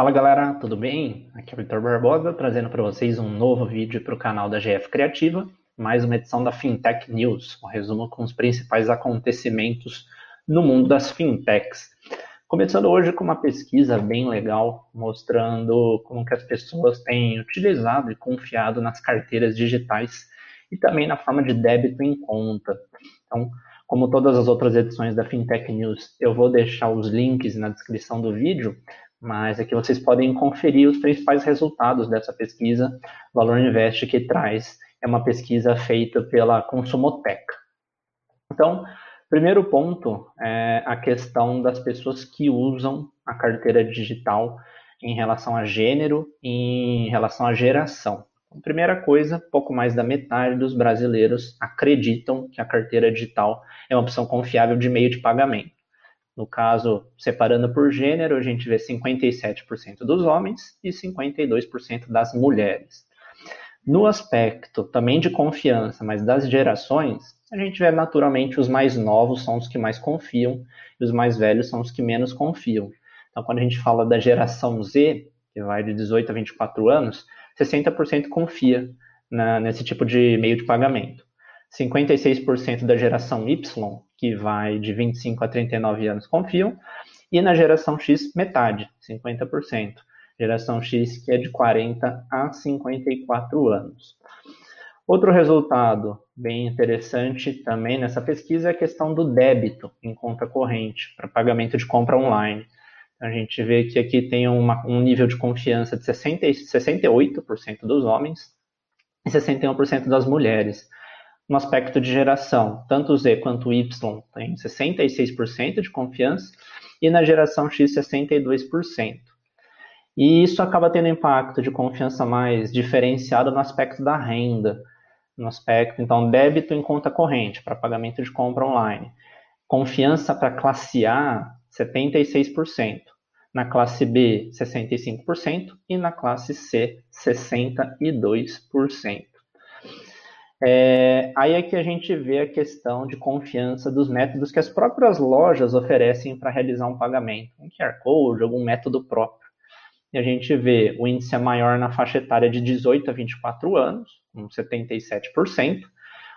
Fala galera, tudo bem? Aqui é o Vitor Barbosa trazendo para vocês um novo vídeo para o canal da GF Criativa, mais uma edição da Fintech News, um resumo com os principais acontecimentos no mundo das fintechs. Começando hoje com uma pesquisa bem legal mostrando como que as pessoas têm utilizado e confiado nas carteiras digitais e também na forma de débito em conta. Então, como todas as outras edições da Fintech News, eu vou deixar os links na descrição do vídeo, mas aqui vocês podem conferir os principais resultados dessa pesquisa. Valor Invest que traz é uma pesquisa feita pela Consumotec. Então, primeiro ponto é a questão das pessoas que usam a carteira digital em relação a gênero e em relação à geração. Primeira coisa, pouco mais da metade dos brasileiros acreditam que a carteira digital é uma opção confiável de meio de pagamento. No caso, separando por gênero, a gente vê 57% dos homens e 52% das mulheres. No aspecto também de confiança, mas das gerações, a gente vê naturalmente os mais novos são os que mais confiam e os mais velhos são os que menos confiam. Então, quando a gente fala da geração Z, que vai de 18 a 24 anos, 60% confia na, nesse tipo de meio de pagamento. 56% da geração Y, que vai de 25 a 39 anos, confiam, e na geração X, metade, 50%. Geração X, que é de 40 a 54 anos. Outro resultado bem interessante também nessa pesquisa é a questão do débito em conta corrente para pagamento de compra online. A gente vê que aqui tem uma, um nível de confiança de 60, 68% dos homens e 61% das mulheres. No aspecto de geração, tanto o Z quanto o Y têm 66% de confiança e na geração X 62%. E isso acaba tendo impacto de confiança mais diferenciado no aspecto da renda, no aspecto, então, débito em conta corrente para pagamento de compra online. Confiança para classe A 76%, na classe B 65% e na classe C 62%. É, aí é que a gente vê a questão de confiança dos métodos que as próprias lojas oferecem para realizar um pagamento, um QR Code, algum método próprio. E a gente vê o índice é maior na faixa etária de 18 a 24 anos, com 77%,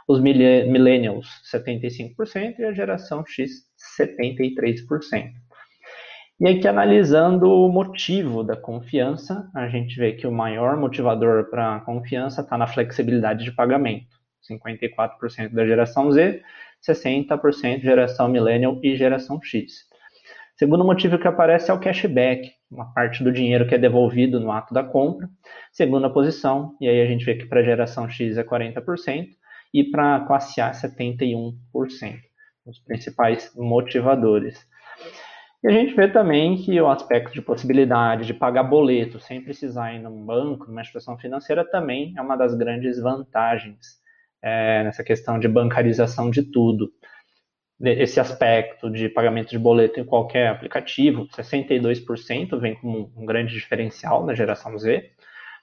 os millennials 75% e a geração X 73%. E aqui, analisando o motivo da confiança, a gente vê que o maior motivador para a confiança está na flexibilidade de pagamento. 54% da geração Z, 60% geração Millennial e geração X. Segundo motivo que aparece é o cashback, uma parte do dinheiro que é devolvido no ato da compra. Segunda posição, e aí a gente vê que para a geração X é 40% e para a classe A 71%. Os principais motivadores. E a gente vê também que o aspecto de possibilidade de pagar boleto sem precisar ir num banco, numa instituição financeira, também é uma das grandes vantagens é, nessa questão de bancarização de tudo. Esse aspecto de pagamento de boleto em qualquer aplicativo, 62% vem como um grande diferencial na geração Z,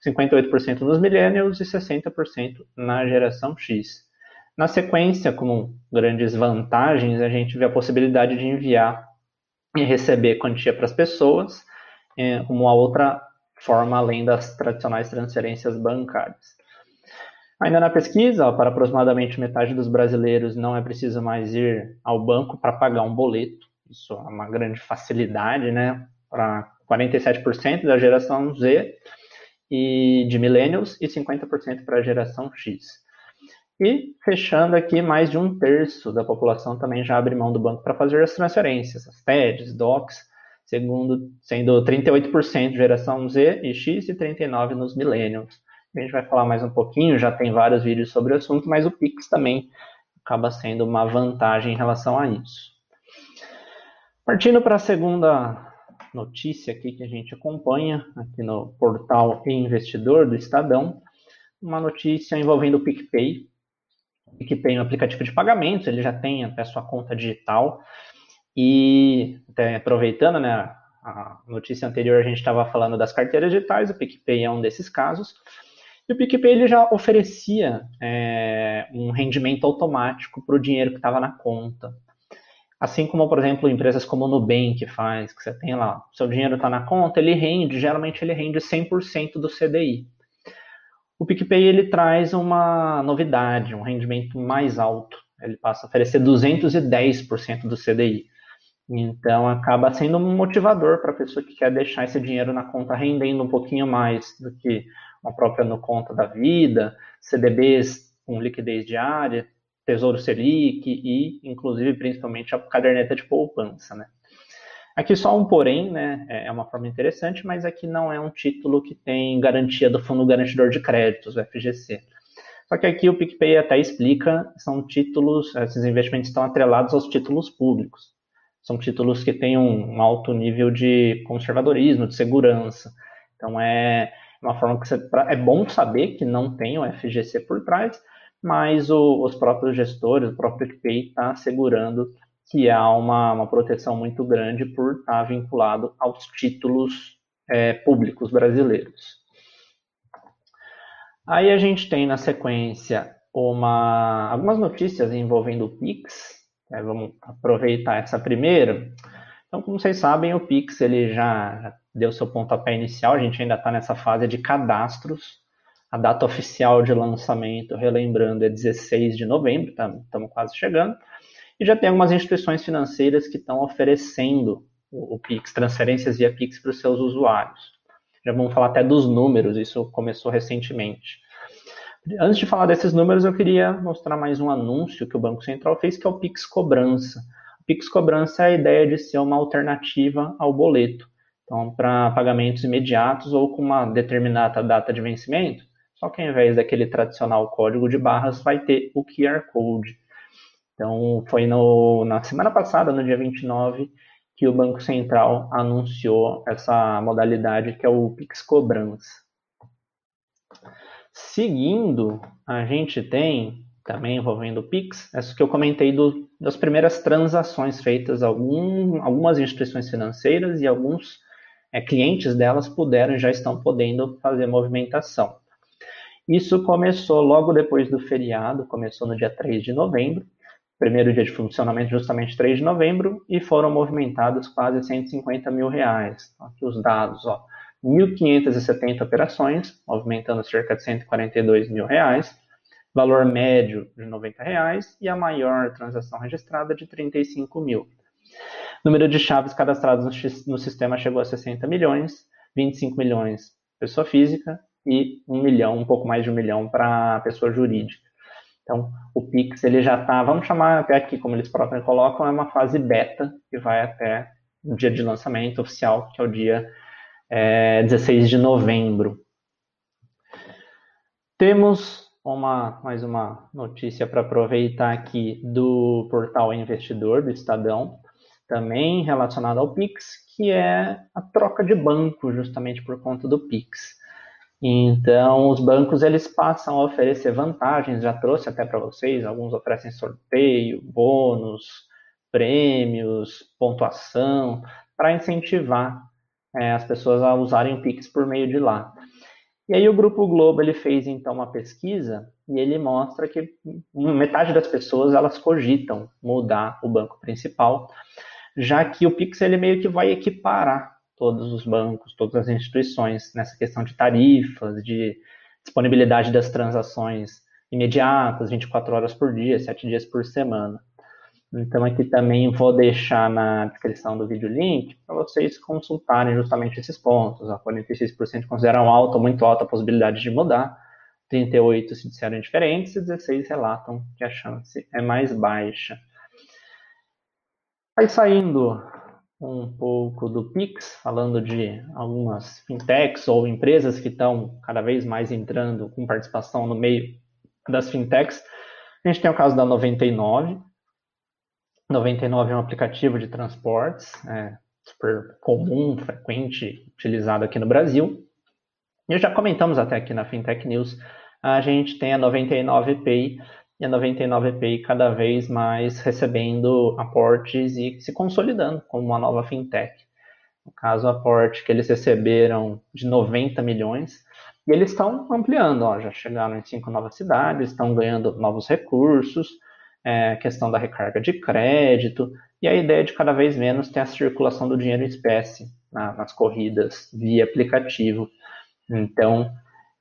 58% nos millennials e 60% na geração X. Na sequência, como grandes vantagens, a gente vê a possibilidade de enviar e receber quantia para as pessoas, é, uma outra forma além das tradicionais transferências bancárias. Ainda na pesquisa, para aproximadamente metade dos brasileiros não é preciso mais ir ao banco para pagar um boleto. Isso é uma grande facilidade, né? Para 47% da geração Z e de millennials e 50% para a geração X. E fechando aqui, mais de um terço da população também já abre mão do banco para fazer as transferências, as TEDs, DOCs, segundo, sendo 38% geração Z e X e 39% nos millennials. A gente vai falar mais um pouquinho, já tem vários vídeos sobre o assunto, mas o Pix também acaba sendo uma vantagem em relação a isso. Partindo para a segunda notícia aqui que a gente acompanha aqui no portal Investidor do Estadão, uma notícia envolvendo o PicPay, PicPay é um aplicativo de pagamentos, ele já tem até sua conta digital. E até aproveitando, né, a notícia anterior a gente estava falando das carteiras digitais, o PicPay é um desses casos. E o PicPay ele já oferecia é, um rendimento automático para o dinheiro que estava na conta. Assim como, por exemplo, empresas como o Nubank faz, que você tem lá, seu dinheiro está na conta, ele rende, geralmente ele rende 100% do CDI. O PicPay ele traz uma novidade, um rendimento mais alto. Ele passa a oferecer 210% do CDI. Então acaba sendo um motivador para a pessoa que quer deixar esse dinheiro na conta rendendo um pouquinho mais do que uma própria no conta da vida, CDBs com liquidez diária, Tesouro Selic e, inclusive, principalmente a caderneta de poupança, né? Aqui só um porém, né? É, é uma forma interessante, mas aqui não é um título que tem garantia do Fundo Garantidor de Créditos, o FGC. Só que aqui o PicPay até explica, são títulos, esses investimentos estão atrelados aos títulos públicos. São títulos que têm um alto nível de conservadorismo, de segurança. Então é uma forma que você, é bom saber que não tem o FGC por trás, mas o, os próprios gestores, o próprio PicPay está assegurando que há uma, uma, proteção muito grande por estar vinculado aos títulos é, públicos brasileiros. Aí a gente tem na sequência uma, algumas notícias envolvendo o Pix. É, vamos aproveitar essa primeira. Então, como vocês sabem, o Pix ele já, já deu seu pontapé inicial. A gente ainda está nessa fase de cadastros a data oficial de lançamento, relembrando, é 16 de novembro, estamos tá, quase chegando. E já tem algumas instituições financeiras que estão oferecendo o, o Pix, transferências via Pix para os seus usuários. Já vamos falar até dos números, isso começou recentemente. Antes de falar desses números, eu queria mostrar mais um anúncio que o Banco Central fez, que é o Pix Cobrança. O Pix Cobrança é a ideia de ser uma alternativa ao boleto. Então, para pagamentos imediatos ou com uma determinada data de vencimento, só que ao invés daquele tradicional código de barras, vai ter o QR Code. Então, foi no, na semana passada, no dia 29, que o Banco Central anunciou essa modalidade que é o Pix Cobrança. Seguindo, a gente tem, também envolvendo o Pix, essa que eu comentei do, das primeiras transações feitas, algum, algumas instituições financeiras e alguns é, clientes delas puderam já estão podendo fazer movimentação. Isso começou logo depois do feriado, começou no dia 3 de novembro, primeiro dia de funcionamento justamente 3 de novembro, e foram movimentados quase 150 mil reais. Aqui os dados, ó. 1.570 operações, movimentando cerca de 142 mil reais, valor médio de 90 reais e a maior transação registrada de 35 mil. Número de chaves cadastradas no, no sistema chegou a 60 milhões, 25 milhões pessoa física e um milhão, um pouco mais de um milhão para pessoa jurídica. Então, o Pix ele já está, vamos chamar até aqui, como eles próprios colocam, é uma fase beta que vai até o dia de lançamento oficial, que é o dia é, 16 de novembro. Temos uma, mais uma notícia para aproveitar aqui do portal Investidor, do Estadão, também relacionado ao Pix, que é a troca de banco, justamente por conta do Pix. Então, os bancos eles passam a oferecer vantagens, já trouxe até para vocês, alguns oferecem sorteio, bônus, prêmios, pontuação, para incentivar é, as pessoas a usarem o Pix por meio de lá. E aí o Grupo Globo ele fez então uma pesquisa e ele mostra que metade das pessoas elas cogitam mudar o banco principal, já que o Pix ele meio que vai equiparar todos os bancos, todas as instituições nessa questão de tarifas, de disponibilidade das transações imediatas, 24 horas por dia, 7 dias por semana. Então aqui também vou deixar na descrição do vídeo link para vocês consultarem justamente esses pontos. A 46% consideram alta ou muito alta a possibilidade de mudar, 38 se disseram diferentes e 16 relatam que a chance é mais baixa. Aí saindo um pouco do Pix, falando de algumas fintechs ou empresas que estão cada vez mais entrando com participação no meio das fintechs. A gente tem o caso da 99. 99 é um aplicativo de transportes, é super comum, frequente, utilizado aqui no Brasil. E já comentamos até aqui na Fintech News, a gente tem a 99 Pay, e a 99Pay cada vez mais recebendo aportes e se consolidando como uma nova fintech. No caso, o aporte que eles receberam de 90 milhões, e eles estão ampliando, ó, já chegaram em cinco novas cidades, estão ganhando novos recursos, é, questão da recarga de crédito, e a ideia de cada vez menos ter a circulação do dinheiro em espécie na, nas corridas via aplicativo. Então,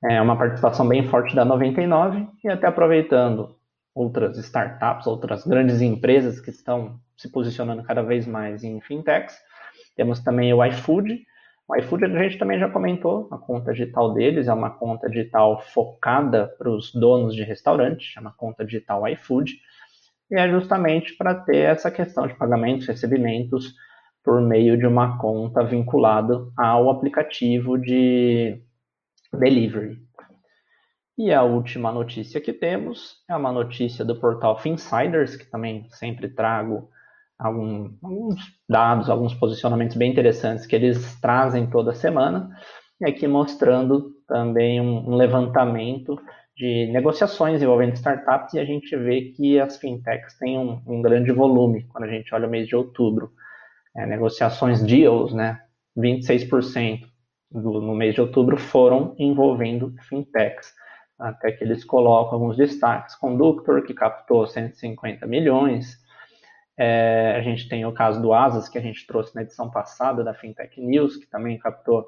é uma participação bem forte da 99 e até aproveitando outras startups, outras grandes empresas que estão se posicionando cada vez mais em fintechs. Temos também o iFood. O iFood a gente também já comentou, a conta digital deles é uma conta digital focada para os donos de restaurante, chama conta digital iFood, e é justamente para ter essa questão de pagamentos, recebimentos por meio de uma conta vinculada ao aplicativo de delivery. E a última notícia que temos é uma notícia do portal Finsiders, que também sempre trago algum, alguns dados, alguns posicionamentos bem interessantes que eles trazem toda semana, e aqui mostrando também um, um levantamento de negociações envolvendo startups, e a gente vê que as fintechs têm um, um grande volume quando a gente olha o mês de outubro. É, negociações deals, né? 26% do, no mês de outubro foram envolvendo fintechs até que eles colocam alguns destaques. Conductor, que captou 150 milhões. É, a gente tem o caso do Asas, que a gente trouxe na edição passada da Fintech News, que também captou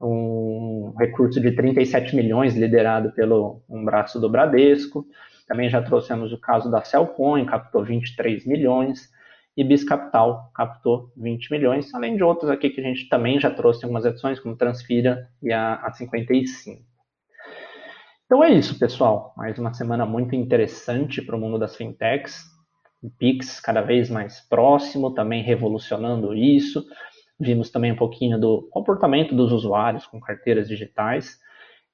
um recurso de 37 milhões, liderado pelo um braço do Bradesco. Também já trouxemos o caso da Cellcoin, captou 23 milhões. E Biscapital captou 20 milhões, além de outros aqui que a gente também já trouxe em algumas edições, como Transfira e a, a 55. Então é isso, pessoal. Mais uma semana muito interessante para o mundo das fintechs. O Pix cada vez mais próximo, também revolucionando isso. Vimos também um pouquinho do comportamento dos usuários com carteiras digitais.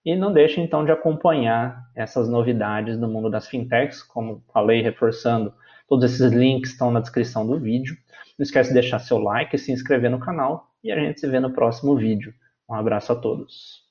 E não deixe então de acompanhar essas novidades do mundo das fintechs, como falei, reforçando, todos esses links estão na descrição do vídeo. Não esquece de deixar seu like e se inscrever no canal e a gente se vê no próximo vídeo. Um abraço a todos.